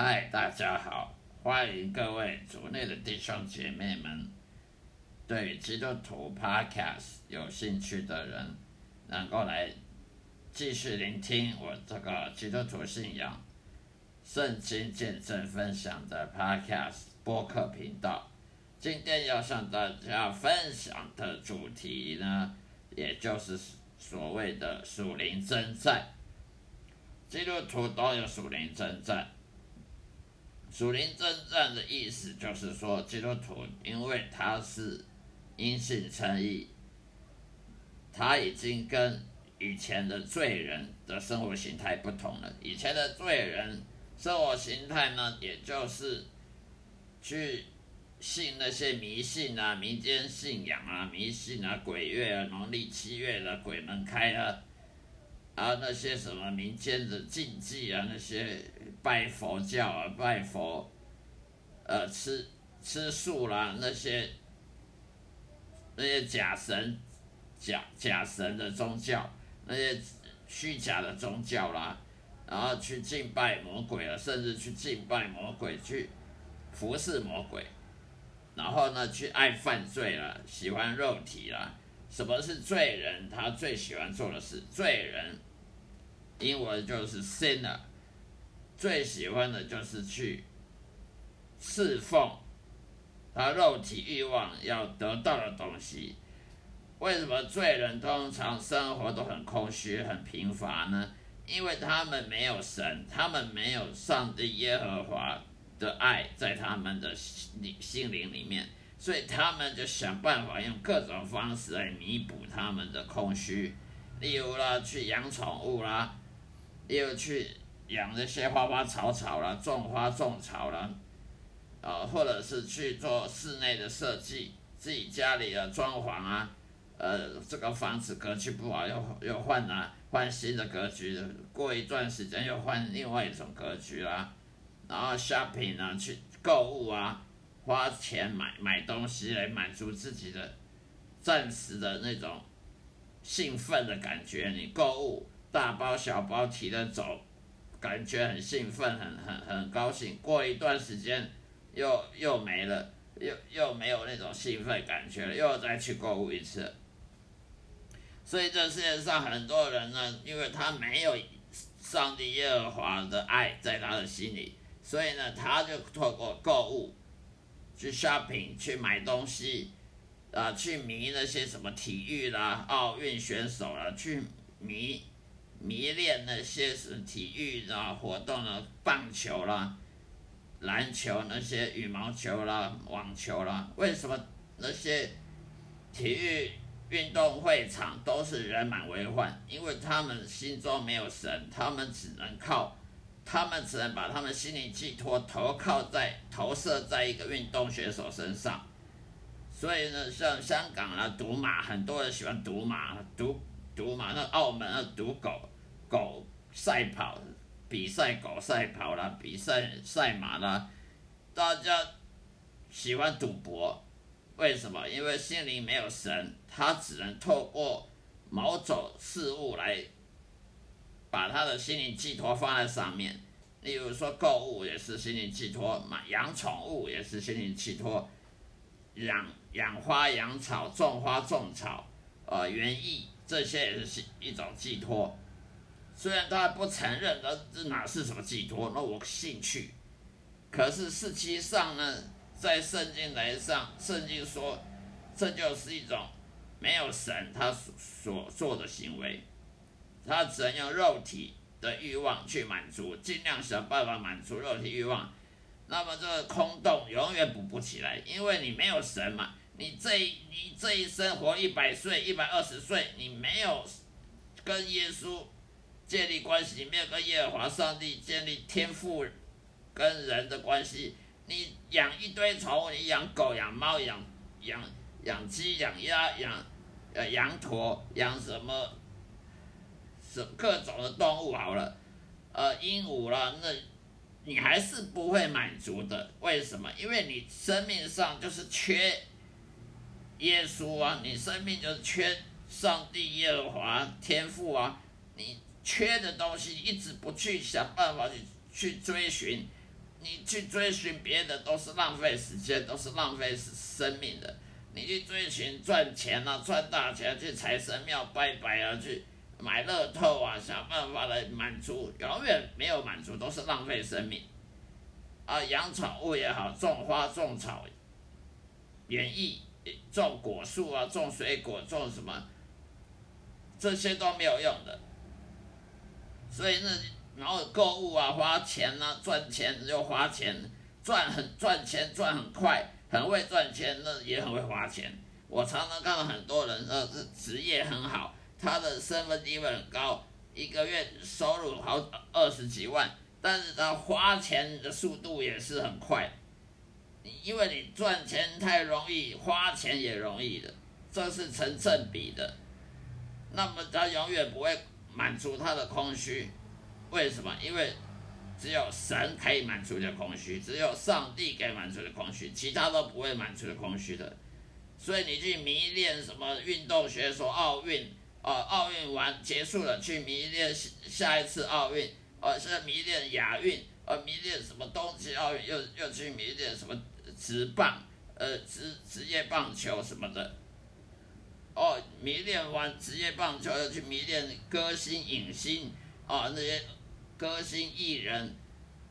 嗨，大家好，欢迎各位族内的弟兄姐妹们，对基督徒 Podcast 有兴趣的人，能够来继续聆听我这个基督徒信仰、圣经见证分享的 Podcast 播客频道。今天要向大家分享的主题呢，也就是所谓的属灵征战。基督徒都有属灵征战。属灵征战的意思就是说，基督徒因为他是因信称义，他已经跟以前的罪人的生活形态不同了。以前的罪人生活形态呢，也就是去信那些迷信啊、民间信仰啊、迷信啊、鬼月啊、农历七月的鬼门开啊。啊，那些什么民间的禁忌啊，那些拜佛教啊，拜佛，呃，吃吃素啦，那些那些假神、假假神的宗教，那些虚假的宗教啦，然后去敬拜魔鬼了，甚至去敬拜魔鬼，去服侍魔鬼，然后呢，去爱犯罪了，喜欢肉体了。什么是罪人？他最喜欢做的事，罪人。英文就是 sinner，最喜欢的就是去侍奉他肉体欲望要得到的东西。为什么罪人通常生活都很空虚、很贫乏呢？因为他们没有神，他们没有上帝耶和华的爱在他们的心心灵里面，所以他们就想办法用各种方式来弥补他们的空虚，例如啦，去养宠物啦。又去养那些花花草草啦，种花种草啦，啊，或者是去做室内的设计，自己家里的装潢啊，呃，这个房子格局不好，又又换啊，换新的格局，过一段时间又换另外一种格局啦，然后 shopping 啊，去购物啊，花钱买买东西来满足自己的暂时的那种兴奋的感觉，你购物。大包小包提着走，感觉很兴奋，很很很高兴。过一段时间又，又没了，又又没有那种兴奋感觉了，又再去购物一次。所以这世界上很多人呢，因为他没有上帝耶和华的爱在他的心里，所以呢，他就透过购物去 shopping 去买东西，啊，去迷那些什么体育啦、奥运选手啦，去迷。迷恋那些是体育啊活动的棒球啦、篮球那些羽毛球啦、网球啦，为什么那些体育运动会场都是人满为患？因为他们心中没有神，他们只能靠，他们只能把他们心灵寄托投靠在投射在一个运动选手身上。所以呢，像香港啊赌马，很多人喜欢赌马，赌。赌马，那澳门啊，赌狗，狗赛跑，比赛狗赛跑啦，比赛赛马啦，大家喜欢赌博，为什么？因为心里没有神，他只能透过某种事物来把他的心灵寄托放在上面。例如说，购物也是心灵寄托，买养宠物也是心灵寄托，养养花养草，种花种草，呃，园艺。这些也是一种寄托，虽然他不承认，那这哪是什么寄托？那我兴趣，可是实际上呢，在圣经来上，圣经说，这就是一种没有神他所所做的行为，他只能用肉体的欲望去满足，尽量想办法满足肉体欲望，那么这个空洞永远补不起来，因为你没有神嘛。你这你这一生活一百岁一百二十岁，你没有跟耶稣建立关系，没有跟耶和华上帝建立天父跟人的关系，你养一堆宠物，你养狗养猫养养养鸡养鸭养呃羊驼养什么什各种的动物好了，呃鹦鹉啦，那你还是不会满足的。为什么？因为你生命上就是缺。耶稣啊，你生命就是缺上帝耶和华天父啊，你缺的东西一直不去想办法去去追寻，你去追寻别的都是浪费时间，都是浪费生命的。你去追寻赚钱啊，赚大钱，去财神庙拜拜啊，去买乐透啊，想办法来满足，永远没有满足，都是浪费生命。啊，养宠物也好，种花种草，园艺种果树啊，种水果，种什么，这些都没有用的。所以呢，然后购物啊，花钱啊，赚钱又花钱，赚很赚钱赚很快。很会赚钱，那也很会花钱。我常常看到很多人，呃，职业很好，他的身份地位很高，一个月收入好二十几万，但是他花钱的速度也是很快。因为你赚钱太容易，花钱也容易的，这是成正比的。那么他永远不会满足他的空虚，为什么？因为。只有神可以满足的空虚，只有上帝可以满足的空虚，其他都不会满足的空虚的。所以你去迷恋什么运动学说、奥运，啊、奥运完结束了，去迷恋下一次奥运，呃，现在迷恋亚运，呃，迷恋什么东西奥运，又又去迷恋什么职棒，呃，职职业棒球什么的。哦，迷恋完职业棒球，又去迷恋歌星、影星，啊，那些。歌星艺人，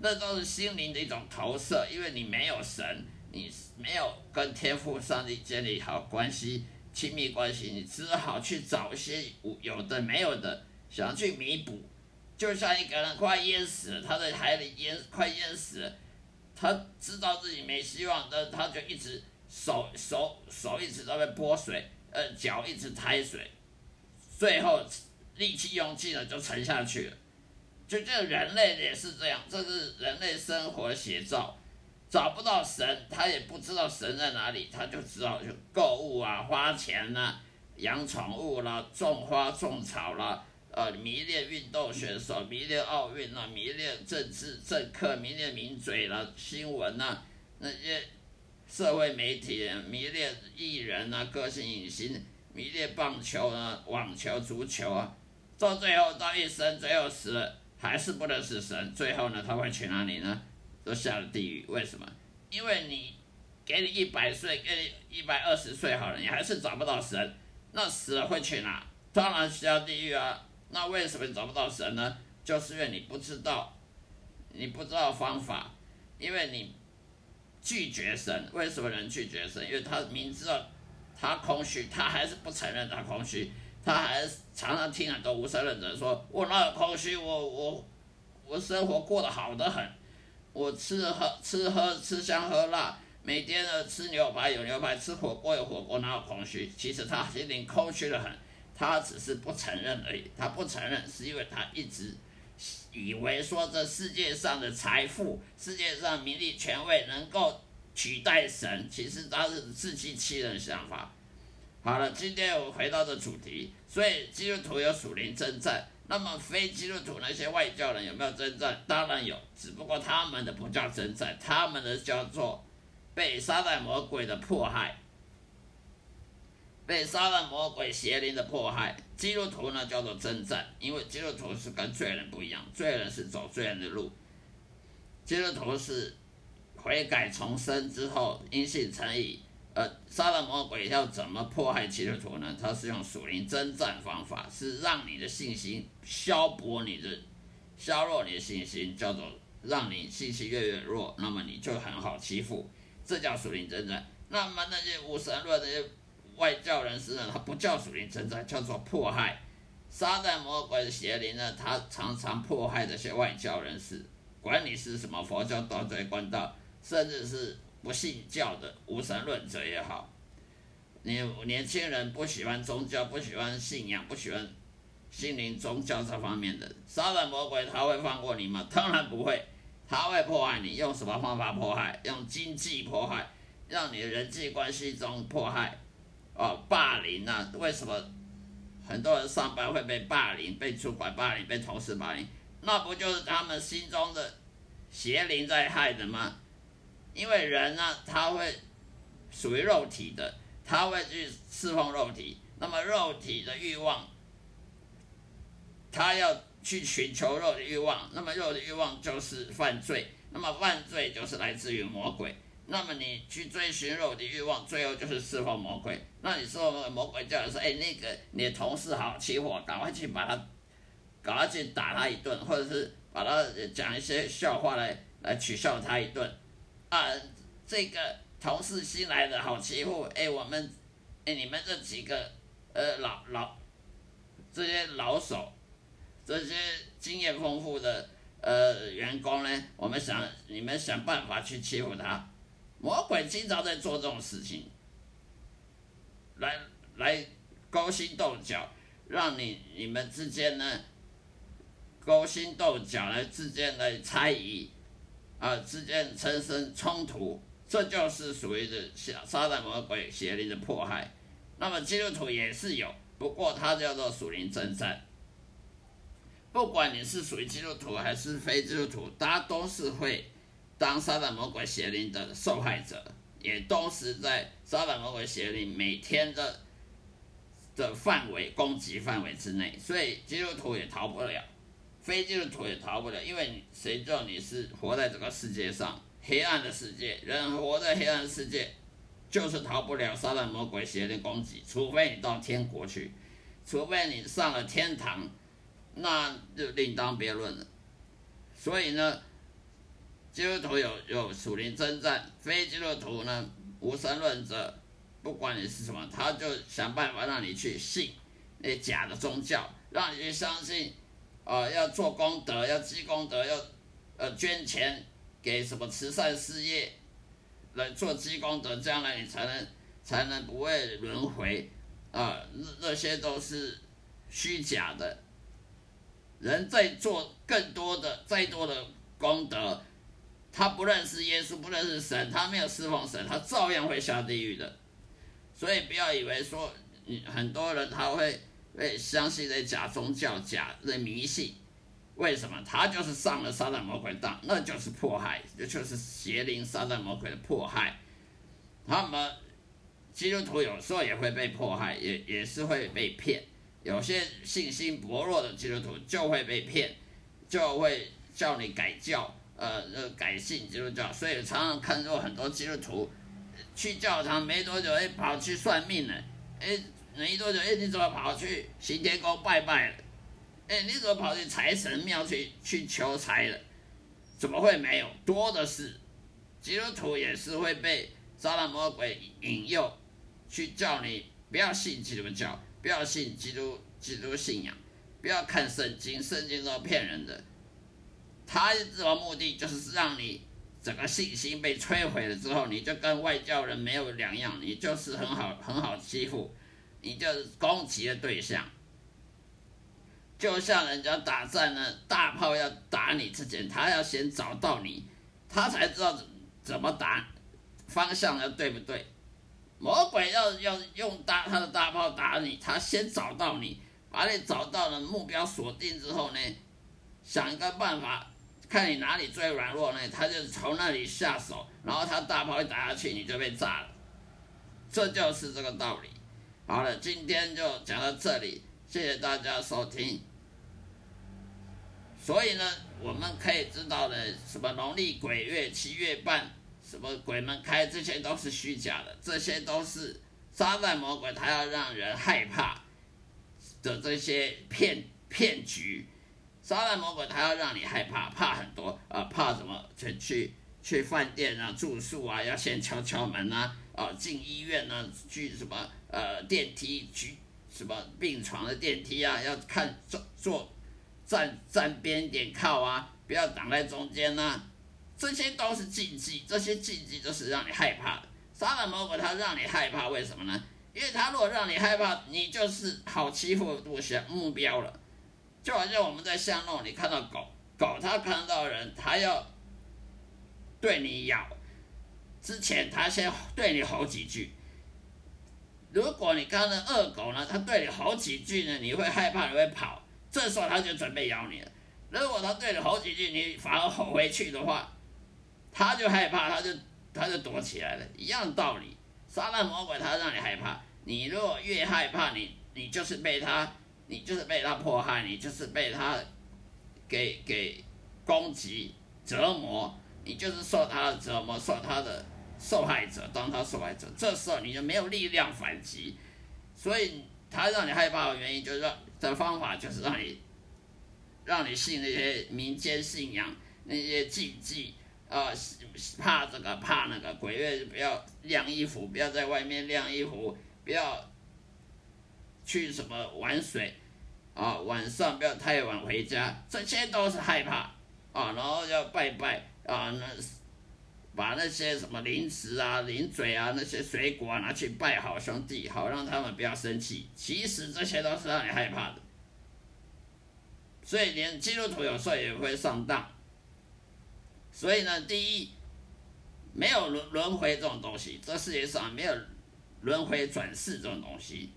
那都是心灵的一种投射，因为你没有神，你没有跟天父上帝建立好关系、亲密关系，你只好去找一些有的没有的，想要去弥补。就像一个人快淹死了，他在海里淹，快淹死了，他知道自己没希望，但他就一直手手手一直在那拨水，呃，脚一直抬水，最后力气用尽了，就沉下去了。就这人类也是这样，这是人类生活写照，找不到神，他也不知道神在哪里，他就只好去购物啊，花钱呐、啊，养宠物啦，种花种草啦，呃，迷恋运动选手，迷恋奥运啦，迷恋政治政客，迷恋名嘴啦，新闻呐，那些社会媒体，迷恋艺人呐，歌星影星，迷恋棒球啊，网球、足球啊，到最后到一生，最后死了。还是不认识神，最后呢，他会去哪里呢？都下了地狱。为什么？因为你给你一百岁，给你一百二十岁好了，你还是找不到神，那死了会去哪？当然下地狱啊。那为什么找不到神呢？就是因为你不知道，你不知道方法，因为你拒绝神。为什么人拒绝神？因为他明知道他空虚，他还是不承认他空虚。他还常常听很多无神论者说：“我哪有空虚？我我我生活过得好得很，我吃喝吃喝吃香喝辣，每天呢吃牛排有牛排，吃火锅有火锅，哪有空虚？其实他心里空虚的很，他只是不承认而已。他不承认是因为他一直以为说这世界上的财富、世界上名利权位能够取代神，其实他是自欺欺人的想法。”好了，今天我回到这主题，所以基督徒有属灵征战，那么非基督徒那些外教人有没有征战？当然有，只不过他们的不叫征战，他们的叫做被撒旦魔鬼的迫害，被撒旦魔鬼邪灵的迫害。基督徒呢叫做征战，因为基督徒是跟罪人不一样，罪人是走罪人的路，基督徒是悔改重生之后因信称义。呃，撒旦魔鬼要怎么迫害基督徒呢？他是用属灵征战方法，是让你的信心消薄你的，削弱你的信心，叫做让你信心越越弱，那么你就很好欺负，这叫属灵征战。那么那些无神论那些外教人士呢，他不叫属灵征战，叫做迫害。撒旦魔鬼的邪灵呢，他常常迫害这些外教人士，管你是什么佛教、道教、关道，甚至是。不信教的无神论者也好，你年轻人不喜欢宗教，不喜欢信仰，不喜欢心灵宗教这方面的，撒旦魔鬼他会放过你吗？当然不会，他会迫害你，用什么方法迫害？用经济迫害，让你的人际关系中迫害，哦，霸凌啊！为什么很多人上班会被霸凌，被主管霸凌，被同事霸凌？那不就是他们心中的邪灵在害的吗？因为人呢，他会属于肉体的，他会去侍奉肉体。那么肉体的欲望，他要去寻求肉体欲望，那么肉体欲望就是犯罪。那么犯罪就是来自于魔鬼。那么你去追寻肉体欲望，最后就是释放魔鬼。那你说魔鬼叫你说，哎，那个你的同事好欺负，赶快去把他，赶快去打他一顿，或者是把他讲一些笑话来来取笑他一顿。啊，这个同事新来的好欺负，哎，我们，哎，你们这几个，呃，老老，这些老手，这些经验丰富的呃员工呢，我们想你们想办法去欺负他。魔鬼经常在做这种事情，来来勾心斗角，让你你们之间呢勾心斗角，来之间来猜疑，啊，之间产生冲突，这就是属于的撒撒旦魔鬼邪灵的迫害。那么基督徒也是有，不过它叫做属灵征战。不管你是属于基督徒还是非基督徒，大家都是会。当撒旦魔鬼邪灵的受害者，也都是在撒旦魔鬼邪灵每天的的范围攻击范围之内，所以基督徒也逃不了，非基督徒也逃不了，因为谁叫你是活在这个世界上，黑暗的世界，人活在黑暗的世界，就是逃不了撒旦魔鬼邪灵攻击，除非你到天国去，除非你上了天堂，那就另当别论了。所以呢。基督徒有有属灵征战，非基督徒呢，无神论者，不管你是什么，他就想办法让你去信那假的宗教，让你去相信，啊、要做功德，要积功德，要呃捐钱给什么慈善事业来做积功德，将来你才能才能不会轮回，啊、呃，那些都是虚假的。人在做更多的、再多的功德。他不认识耶稣，不认识神，他没有侍奉神，他照样会下地狱的。所以不要以为说你，很多人他会会相信这假宗教、假的迷信。为什么？他就是上了撒旦魔鬼当，那就是迫害，这就是邪灵撒旦魔鬼的迫害。他们基督徒有时候也会被迫害，也也是会被骗。有些信心薄弱的基督徒就会被骗，就会叫你改教。呃，呃，改信基督教，所以常常看到很多基督徒去教堂没多久，哎，跑去算命了，哎，没多久，哎，你怎么跑去行天宫拜拜了？哎，你怎么跑去财神庙去去求财了？怎么会没有？多的是，基督徒也是会被撒旦魔鬼引诱，去叫你不要信基督教，不要信基督基督信仰，不要看圣经，圣经都骗人的。他的这个目的就是让你整个信心被摧毁了之后，你就跟外教人没有两样，你就是很好很好欺负，你就是攻击的对象。就像人家打仗呢，大炮要打你之前，他要先找到你，他才知道怎怎么打，方向要对不对。魔鬼要要用大他的大炮打你，他先找到你，把你找到了目标锁定之后呢，想一个办法。看你哪里最软弱呢，他就从那里下手，然后他大炮一打下去，你就被炸了。这就是这个道理。好了，今天就讲到这里，谢谢大家收听。所以呢，我们可以知道的，什么农历鬼月、七月半，什么鬼门开，这些都是虚假的，这些都是撒旦魔鬼他要让人害怕的这些骗骗局。撒旦魔鬼，他要让你害怕，怕很多啊、怕什么？去去去饭店啊，住宿啊，要先敲敲门啊，啊、进医院啊，去什么呃电梯，去什么病床的电梯啊，要看坐坐站站边点靠啊，不要挡在中间呐、这些都是禁忌，这些禁忌都是让你害怕的。撒旦魔鬼他让你害怕，为什么呢？因为他如果让你害怕，你就是好欺负的目标目标了。就好像我们在巷弄里看到狗，狗它看到人，它要对你咬之前，它先对你吼几句。如果你看到恶狗呢，它对你吼几句呢，你会害怕，你会跑，这时候它就准备咬你了。如果它对你吼几句，你反而吼回去的话，它就害怕，它就它就躲起来了，一样道理。撒旦魔鬼它让你害怕，你如果越害怕，你你就是被它。你就是被他迫害，你就是被他给给攻击折磨，你就是受他的折磨，受他的受害者，当他受害者，这时候你就没有力量反击，所以他让你害怕的原因就是说的方法就是让你，让你信那些民间信仰，那些禁忌，啊、怕这个怕那个，鬼月不要晾衣服，不要在外面晾衣服，不要去什么玩水，啊，晚上不要太晚回家，这些都是害怕。啊，然后要拜拜啊，那把那些什么零食啊、零嘴啊、那些水果啊拿去拜好兄弟，好让他们不要生气。其实这些都是让你害怕的，所以连基督徒有时候也会上当。所以呢，第一，没有轮轮回这种东西，这世界上没有轮回转世这种东西，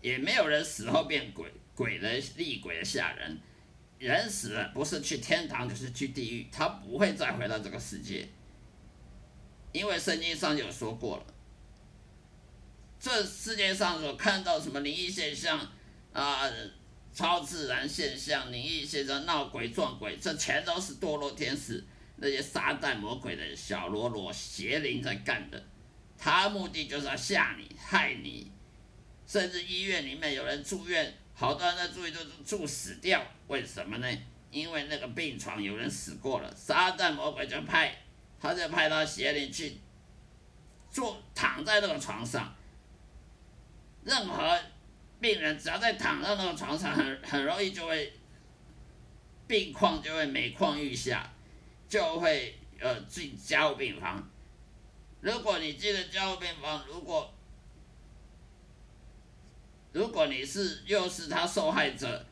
也没有人死后变鬼，鬼的厉鬼的吓人。人死了不是去天堂就是去地狱，他不会再回到这个世界，因为圣经上有说过了，这世界上所看到什么灵异现象啊、超自然现象、灵异现象、闹鬼撞鬼，这全都是堕落天使那些撒旦魔鬼的小喽啰邪灵在干的，他目的就是要吓你、害你，甚至医院里面有人住院。好多人在住院都是住死掉，为什么呢？因为那个病床有人死过了，撒旦魔鬼就派，他就派到邪灵去坐躺在那个床上。任何病人只要在躺在那个床上，很很容易就会病况就会每况愈下，就会呃进加护病房。如果你进了加护病房，如果如果你是又是他受害者，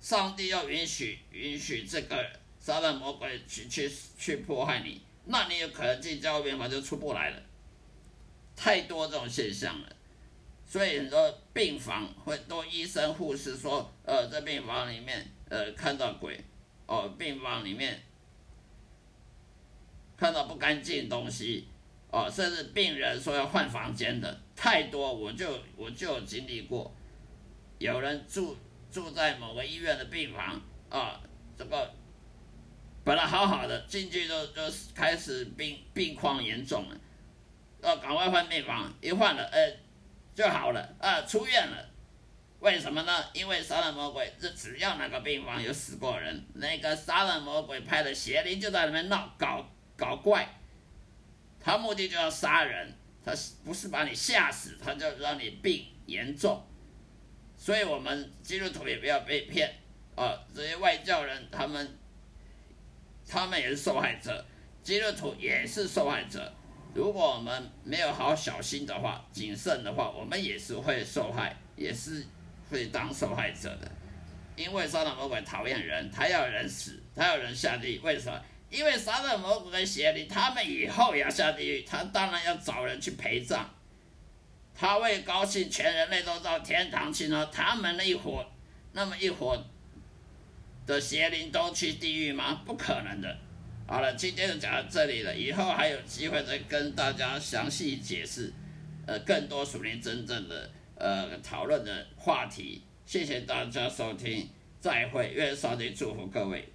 上帝要允许允许这个杀人魔鬼去去去迫害你，那你有可能进加护病房就出不来了。太多这种现象了，所以很多病房会多医生护士说，呃，在病房里面呃看到鬼，哦，病房里面看到不干净的东西。哦，甚至病人说要换房间的太多，我就我就经历过，有人住住在某个医院的病房啊，这个本来好好的，进去就就开始病病况严重了，要赶快换病房，一换了，呃，就好了，啊，出院了，为什么呢？因为杀人魔鬼，这只要那个病房有死过人，那个杀人魔鬼派的邪灵就在里面闹搞搞怪。他目的就要杀人，他不是把你吓死，他就让你病严重。所以，我们基督徒也不要被骗啊！这些外教人，他们，他们也是受害者，基督徒也是受害者。如果我们没有好好小心的话，谨慎的话，我们也是会受害，也是会当受害者的。因为撒旦魔鬼讨厌人，他要人死，他要人下地，为什么？因为撒旦魔鬼跟邪灵，他们以后要下地狱，他当然要找人去陪葬。他为高兴全人类都到天堂去呢？他们那一伙，那么一伙的邪灵都去地狱吗？不可能的。好了，今天就讲到这里了，以后还有机会再跟大家详细解释，呃，更多属灵真正的呃讨论的话题。谢谢大家收听，再会，愿上帝祝福各位。